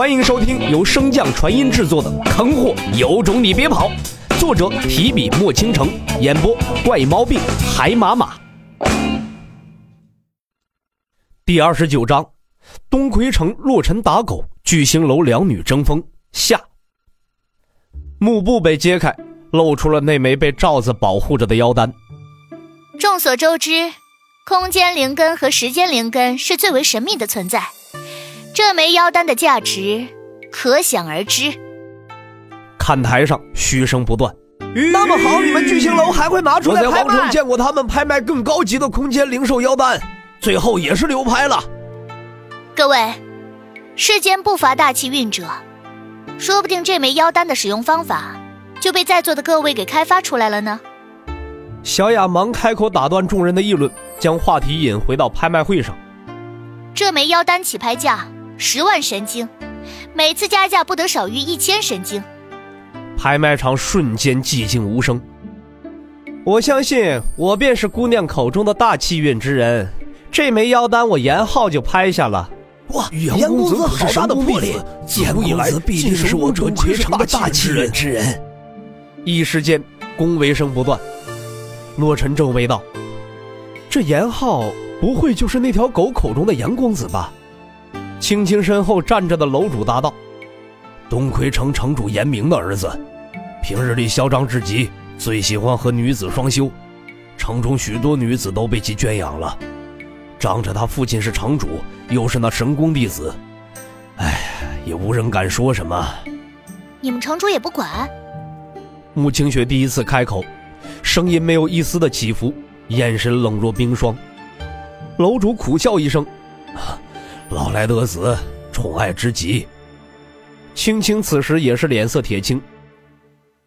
欢迎收听由升降传音制作的《坑货有种你别跑》，作者提笔墨倾城，演播怪毛病海马马。第二十九章，东魁城洛尘打狗，巨星楼两女争锋下。幕布被揭开，露出了那枚被罩子保护着的妖丹。众所周知，空间灵根和时间灵根是最为神秘的存在。这枚妖丹的价值可想而知。看台上嘘声不断。那么好，你们巨星楼还会拿出来拍卖？我在皇城见过他们拍卖更高级的空间零售妖丹，最后也是流拍了。各位，世间不乏大气运者，说不定这枚妖丹的使用方法就被在座的各位给开发出来了呢。小雅忙开口打断众人的议论，将话题引回到拍卖会上。这枚妖丹起拍价十万神经，每次加价不得少于一千神经。拍卖场瞬间寂静无声。我相信我便是姑娘口中的大气运之人。这枚妖丹我严浩就拍下了。哇，严公子好大的魄力！严公子必定是我东魁城的大气运之人。一时间恭维声不断。洛尘皱眉道：“这严浩不会就是那条狗口中的严公子吧？”青青身后站着的楼主答道：“东魁城城主严明的儿子，平日里嚣张至极，最喜欢和女子双修，城中许多女子都被其圈养了。仗着他父亲是城主，又是那神功弟子，哎，也无人敢说什么。你们城主也不管？”穆清雪第一次开口。声音没有一丝的起伏，眼神冷若冰霜。楼主苦笑一声：“老来得子，宠爱之极。”青青此时也是脸色铁青。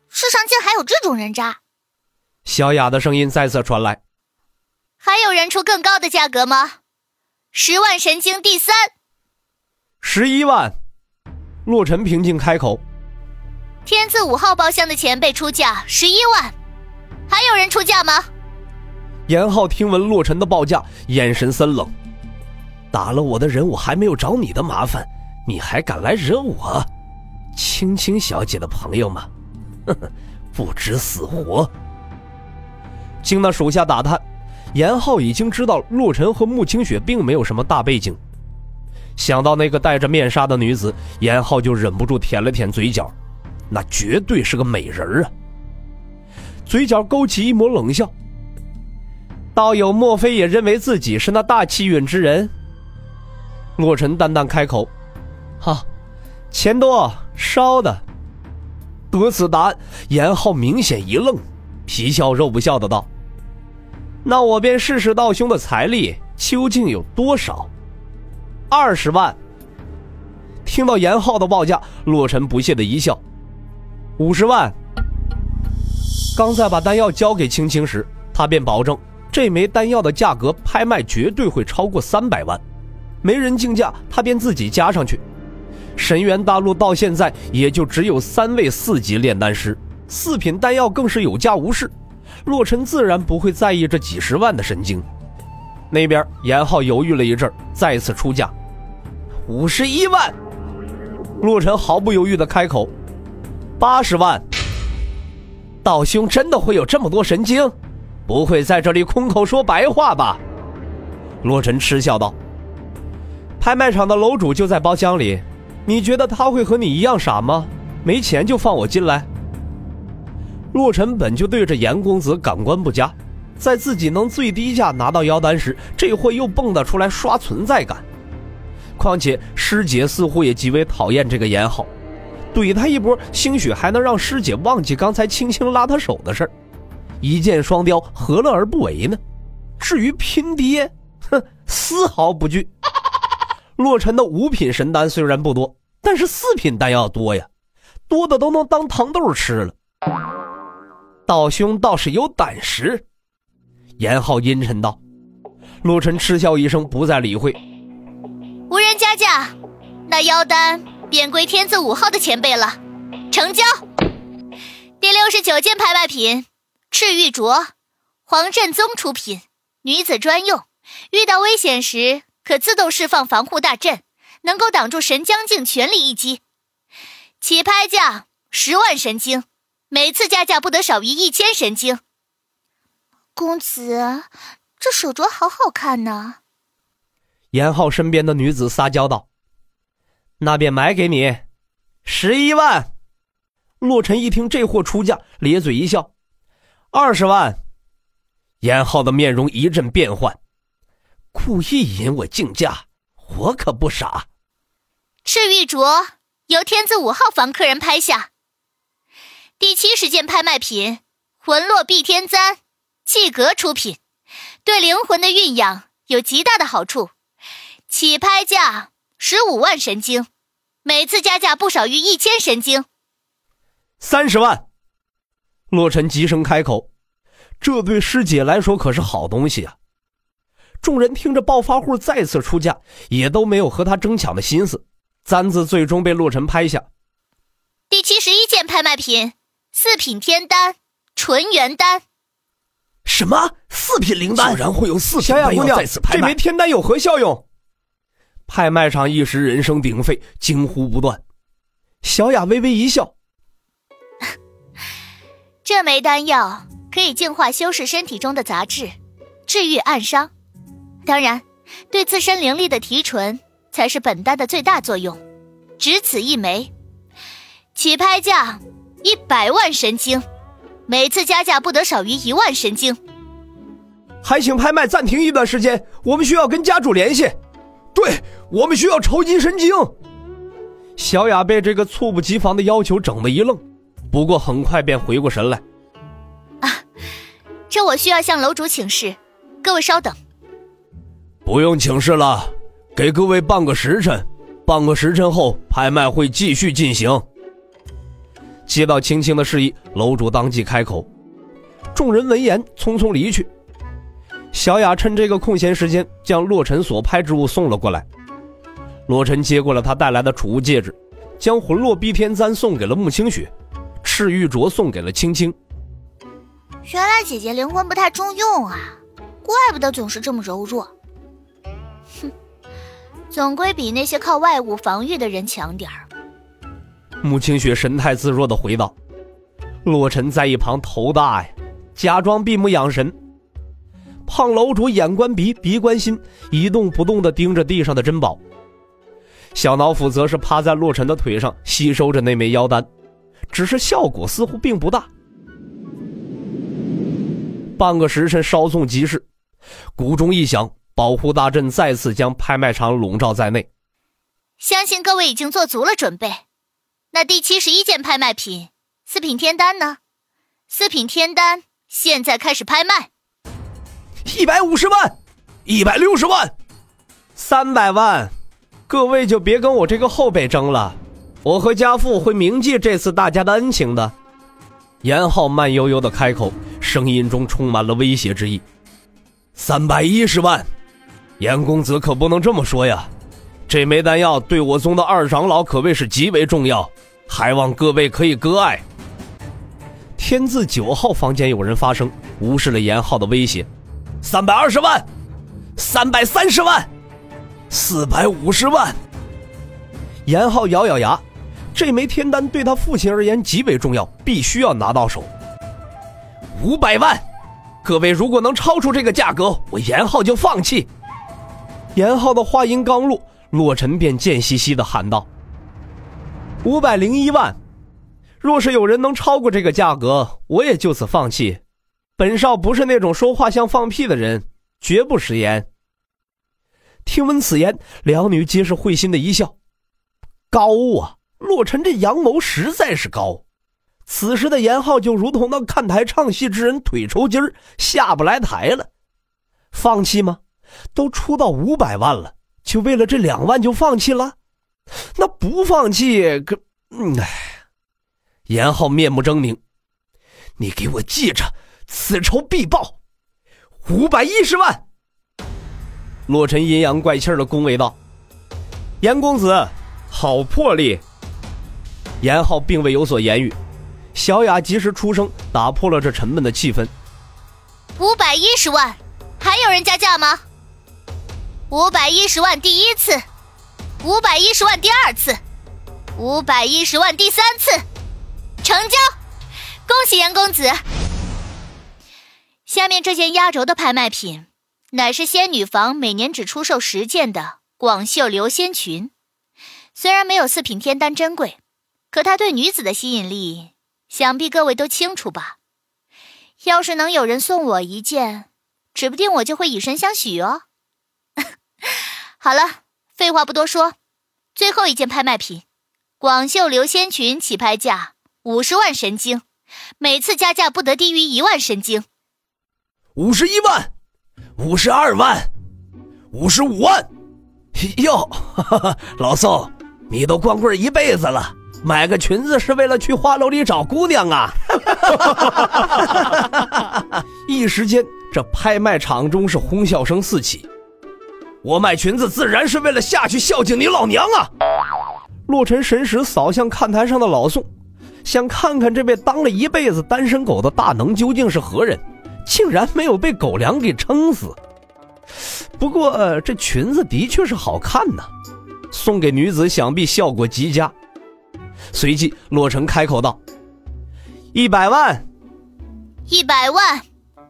世上竟还有这种人渣！小雅的声音再次传来：“还有人出更高的价格吗？十万神经第三，十一万。”洛尘平静开口：“天字五号包厢的前辈出价十一万。”还有人出价吗？严浩听闻洛尘的报价，眼神森冷。打了我的人，我还没有找你的麻烦，你还敢来惹我？青青小姐的朋友吗？呵呵，不知死活。经那属下打探，严浩已经知道洛尘和穆清雪并没有什么大背景。想到那个戴着面纱的女子，严浩就忍不住舔了舔嘴角，那绝对是个美人啊！嘴角勾起一抹冷笑。道友莫非也认为自己是那大气运之人？洛尘淡淡开口：“哈，钱多烧的。”得此答案，严浩明显一愣，皮笑肉不笑的道：“那我便试试道兄的财力究竟有多少。”二十万。听到严浩的报价，洛尘不屑的一笑：“五十万。”刚才把丹药交给青青时，他便保证这枚丹药的价格拍卖绝对会超过三百万。没人竞价，他便自己加上去。神元大陆到现在也就只有三位四级炼丹师，四品丹药更是有价无市。洛尘自然不会在意这几十万的神经。那边严浩犹豫了一阵，再次出价，五十一万。洛尘毫不犹豫的开口，八十万。道兄真的会有这么多神经？不会在这里空口说白话吧？洛尘嗤笑道：“拍卖场的楼主就在包厢里，你觉得他会和你一样傻吗？没钱就放我进来？”洛尘本就对着严公子感官不佳，在自己能最低价拿到妖丹时，这货又蹦跶出来刷存在感。况且师姐似乎也极为讨厌这个严浩。怼他一波，兴许还能让师姐忘记刚才轻轻拉他手的事儿，一箭双雕，何乐而不为呢？至于拼爹，哼，丝毫不惧。洛尘的五品神丹虽然不多，但是四品丹药多呀，多的都能当糖豆吃了。道兄倒是有胆识，严浩阴沉道。洛尘嗤笑一声，不再理会。无人加价，那妖丹。便归天字五号的前辈了，成交。第六十九件拍卖品，赤玉镯，黄振宗出品，女子专用，遇到危险时可自动释放防护大阵，能够挡住神将境全力一击。起拍价十万神经，每次加价不得少于一千神经。公子，这手镯好好看呢。严浩身边的女子撒娇道：“那便买给你，十一万。”洛尘一听这货出价，咧嘴一笑：“二十万。”严浩的面容一阵变幻，故意引我竞价，我可不傻。赤玉镯由天字五号房客人拍下，第七十件拍卖品，魂落碧天簪，气格出品，对灵魂的蕴养有极大的好处。起拍价十五万神经，每次加价不少于一千神经。三十万，洛尘急声开口，这对师姐来说可是好东西啊！众人听着暴发户再次出价，也都没有和他争抢的心思。簪子最终被洛尘拍下。第七十一件拍卖品，四品天丹，纯元丹。什么？四品灵丹？竟然会有四品丹药再次拍卖？这枚天丹有何效用？拍卖场一时人声鼎沸，惊呼不断。小雅微微一笑。这枚丹药可以净化修饰身体中的杂质，治愈暗伤。当然，对自身灵力的提纯才是本丹的最大作用。只此一枚，起拍价一百万神经，每次加价不得少于一万神经。还请拍卖暂停一段时间，我们需要跟家主联系。对，我们需要筹集神经。小雅被这个猝不及防的要求整得一愣。不过很快便回过神来，啊，这我需要向楼主请示，各位稍等。不用请示了，给各位半个时辰，半个时辰后拍卖会继续进行。接到青青的示意，楼主当即开口。众人闻言匆匆离去。小雅趁这个空闲时间，将洛尘所拍之物送了过来。洛尘接过了他带来的储物戒指，将魂落碧天簪送给了穆清雪。赤玉镯送给了青青。原来姐姐灵魂不太中用啊，怪不得总是这么柔弱。总归比那些靠外物防御的人强点儿。穆清雪神态自若的回道。洛尘在一旁头大呀，假装闭目养神。胖楼主眼观鼻，鼻观心，一动不动的盯着地上的珍宝。小脑斧则是趴在洛尘的腿上，吸收着那枚妖丹。只是效果似乎并不大。半个时辰稍纵即逝，鼓钟一响，保护大阵再次将拍卖场笼罩在内。相信各位已经做足了准备。那第七十一件拍卖品四品天丹呢？四品天丹现在开始拍卖。一百五十万，一百六十万，三百万，各位就别跟我这个后辈争了。我和家父会铭记这次大家的恩情的。严浩慢悠悠的开口，声音中充满了威胁之意。三百一十万，严公子可不能这么说呀！这枚丹药对我宗的二长老可谓是极为重要，还望各位可以割爱。天字九号房间有人发声，无视了严浩的威胁。三百二十万，三百三十万，四百五十万。严浩咬咬牙。这枚天丹对他父亲而言极为重要，必须要拿到手。五百万，各位如果能超出这个价格，我严浩就放弃。严浩的话音刚落，洛尘便贱兮兮的喊道：“五百零一万，若是有人能超过这个价格，我也就此放弃。本少不是那种说话像放屁的人，绝不食言。”听闻此言，两女皆是会心的一笑。高啊！洛尘这阳谋实在是高，此时的严浩就如同那看台唱戏之人，腿抽筋儿下不来台了。放弃吗？都出到五百万了，就为了这两万就放弃了？那不放弃可……哎，严浩面目狰狞，你给我记着，此仇必报，五百一十万。洛尘阴阳怪气的恭维道：“严公子，好魄力。”严浩并未有所言语，小雅及时出声打破了这沉闷的气氛。五百一十万，还有人加价吗？五百一十万，第一次。五百一十万第二次，五百一十万第三次，成交！恭喜严公子。下面这件压轴的拍卖品，乃是仙女房每年只出售十件的广绣流仙裙。虽然没有四品天丹珍贵，可它对女子的吸引力，想必各位都清楚吧？要是能有人送我一件，指不定我就会以身相许哦。好了，废话不多说，最后一件拍卖品——广袖流仙裙，起拍价五十万神经，每次加价不得低于一万神经。五十一万，五十二万，五十五万。哟，老宋，你都光棍一辈子了，买个裙子是为了去花楼里找姑娘啊！一时间，这拍卖场中是哄笑声四起。我卖裙子自然是为了下去孝敬你老娘啊！洛尘神识扫向看台上的老宋，想看看这位当了一辈子单身狗的大能究竟是何人。竟然没有被狗粮给撑死。不过这裙子的确是好看呐，送给女子想必效果极佳。随即，洛尘开口道：“一百万，一百万，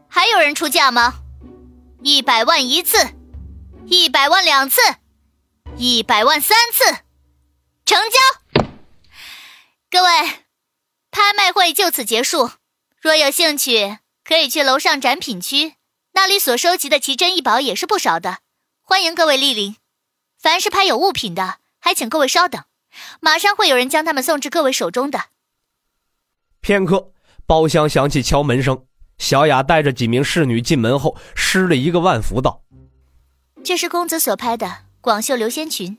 还有人出价吗？一百万一次，一百万两次，一百万三次，成交。各位，拍卖会就此结束。若有兴趣。”可以去楼上展品区，那里所收集的奇珍异宝也是不少的，欢迎各位莅临。凡是拍有物品的，还请各位稍等，马上会有人将他们送至各位手中的。片刻，包厢响起敲门声，小雅带着几名侍女进门后，施了一个万福，道：“这是公子所拍的广袖流仙裙。”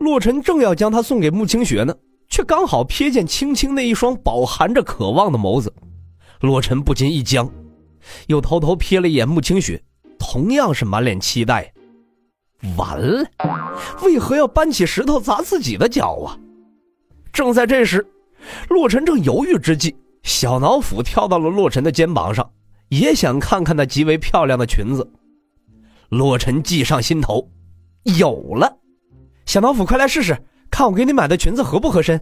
洛尘正要将它送给穆清雪呢，却刚好瞥见青青那一双饱含着渴望的眸子。洛尘不禁一僵，又偷偷瞥了一眼穆清雪，同样是满脸期待。完了，为何要搬起石头砸自己的脚啊？正在这时，洛尘正犹豫之际，小脑斧跳到了洛尘的肩膀上，也想看看那极为漂亮的裙子。洛尘计上心头，有了！小老虎，快来试试，看我给你买的裙子合不合身。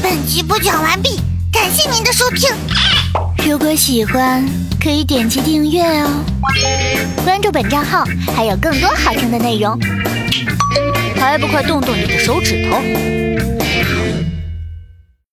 本集播讲完毕，感谢您的收听。如果喜欢，可以点击订阅哦，关注本账号还有更多好听的内容。还不快动动你的手指头！